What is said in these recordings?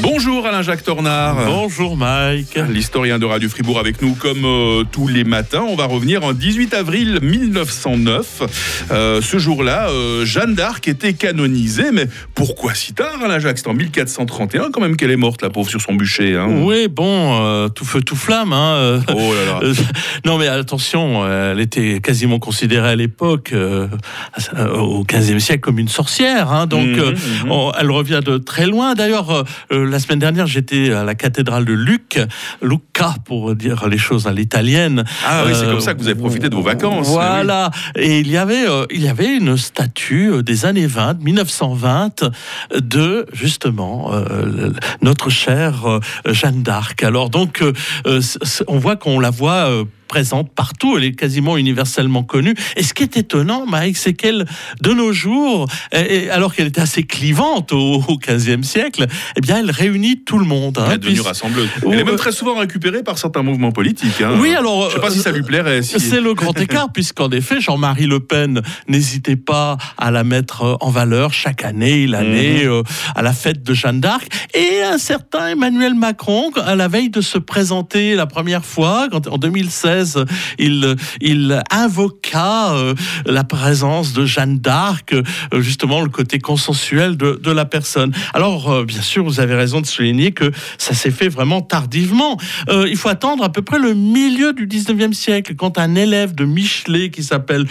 Bonjour Alain-Jacques Tornard. Bonjour Mike. L'historien de Radio Fribourg avec nous comme euh, tous les matins. On va revenir en 18 avril 1909. Euh, ce jour-là, euh, Jeanne d'Arc était canonisée. Mais pourquoi si tard Alain-Jacques C'est en 1431 quand même qu'elle est morte, la pauvre, sur son bûcher. hein. Oui, bon, tout feu, tout flamme. Hein. Oh là là. Non, mais attention, elle était quasiment considérée à l'époque, au XVe siècle, comme une sorcière. hein. donc, Mhm, mhm. on- elle revient de très loin. D'ailleurs, euh, euh, la semaine dernière, j'étais à la cathédrale de Luc, Lucca, pour dire les choses à l'italienne. Ah oui, c'est Euh, comme ça que vous avez profité de vos vacances. Voilà. Et il y avait, euh, il y avait une statue euh, des années 20, 1920, de justement euh, notre chère euh, Jeanne d'Arc. Alors donc, euh, euh, on voit qu'on la voit. Euh, présente partout, elle est quasiment universellement connue. Et ce qui est étonnant, Mike, c'est qu'elle, de nos jours, alors qu'elle était assez clivante au, 15e siècle, eh bien, elle réunit tout le monde. hein, Elle est devenue puisque- rassembleuse. Elle est même très souvent récupérée par certains mouvements politiques. hein. Oui, alors. Je sais pas si ça lui plairait. si- C'est le grand écart, puisqu'en effet, Jean-Marie Le Pen n'hésitait pas à la mettre euh, en valeur chaque année, l'année Mhm. euh, à la fête de Jeanne d'Arc. Et un certain Emmanuel Macron, à la veille de se présenter la première fois, en 2016, il, il invoqua euh, la présence de Jeanne d'Arc, euh, justement le côté consensuel de, de la personne. Alors, euh, bien sûr, vous avez raison de souligner que ça s'est fait vraiment tardivement. Il faut attendre à peu près le milieu du 19e siècle, quand un élève de Michelet qui s'appelle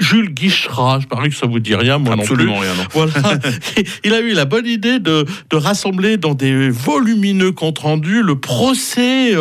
Jules Guichera, je parie que ça vous dit rien, moi Absolument non plus. rien. non. Voilà. Il a eu la bonne idée de, de rassembler dans des volumineux comptes rendus le procès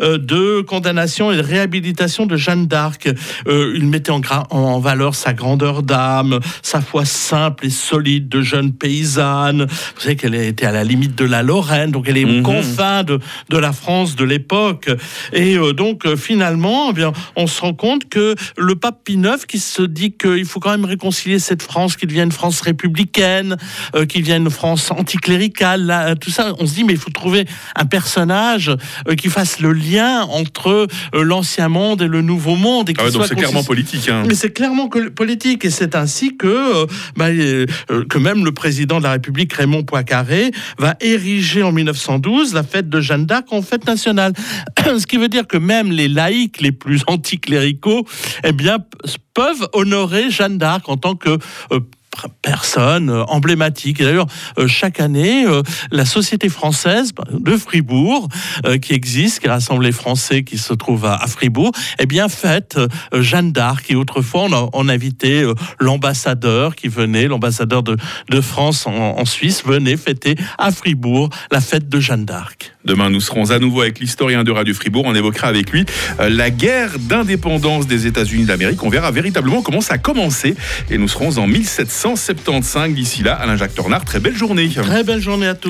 de condamnation et de réhabilitation de Jeanne d'Arc. Euh, il mettait en, en valeur sa grandeur d'âme, sa foi simple et solide de jeune paysanne. Vous savez qu'elle était à la limite de la Lorraine, donc elle est Mhm. aux confins de, de la France de l'époque. Et euh, donc euh, finalement, eh bien, on se rend compte que le pape Pie IX, qui se dit qu'il faut quand même réconcilier cette France, qui devient une France républicaine, euh, qui devient une France anticléricale, là, tout ça, on se dit mais il faut trouver un personnage euh, qui fasse le lien entre euh, l'ancien monde et le nouveau monde. Et Ah ouais, donc soit c'est clairement politique. hein. mais c'est clairement que- politique et c'est ainsi que, euh, bah, euh, euh, que même le président de la République, Raymond Poincaré, va ériger en 1912 la fête de Jeanne d'Arc en fête nationale. Ce qui veut dire que même les laïcs les plus anticléricaux eh bien, peuvent honorer Jeanne d'Arc en tant que euh, personne euh, emblématique. D'ailleurs, euh, chaque année, euh, la Société française de Fribourg, qui existe, qui rassemble les Français qui se trouvent à, Fribourg, eh bien, fête Jeanne d'Arc. Et autrefois, on, a, on invitait l'ambassadeur qui venait, l'ambassadeur de, de France en, en Suisse, venait fêter à Fribourg la fête de Jeanne d'Arc. Demain, nous serons à nouveau avec l'historien de Radio Fribourg. On évoquera avec lui euh, la guerre d'indépendance des États-Unis d'Amérique. On verra véritablement comment ça a commencé. Et nous serons en 1775. D'ici là, Alain-Jacques Tornard, très belle journée. Très belle journée à tous.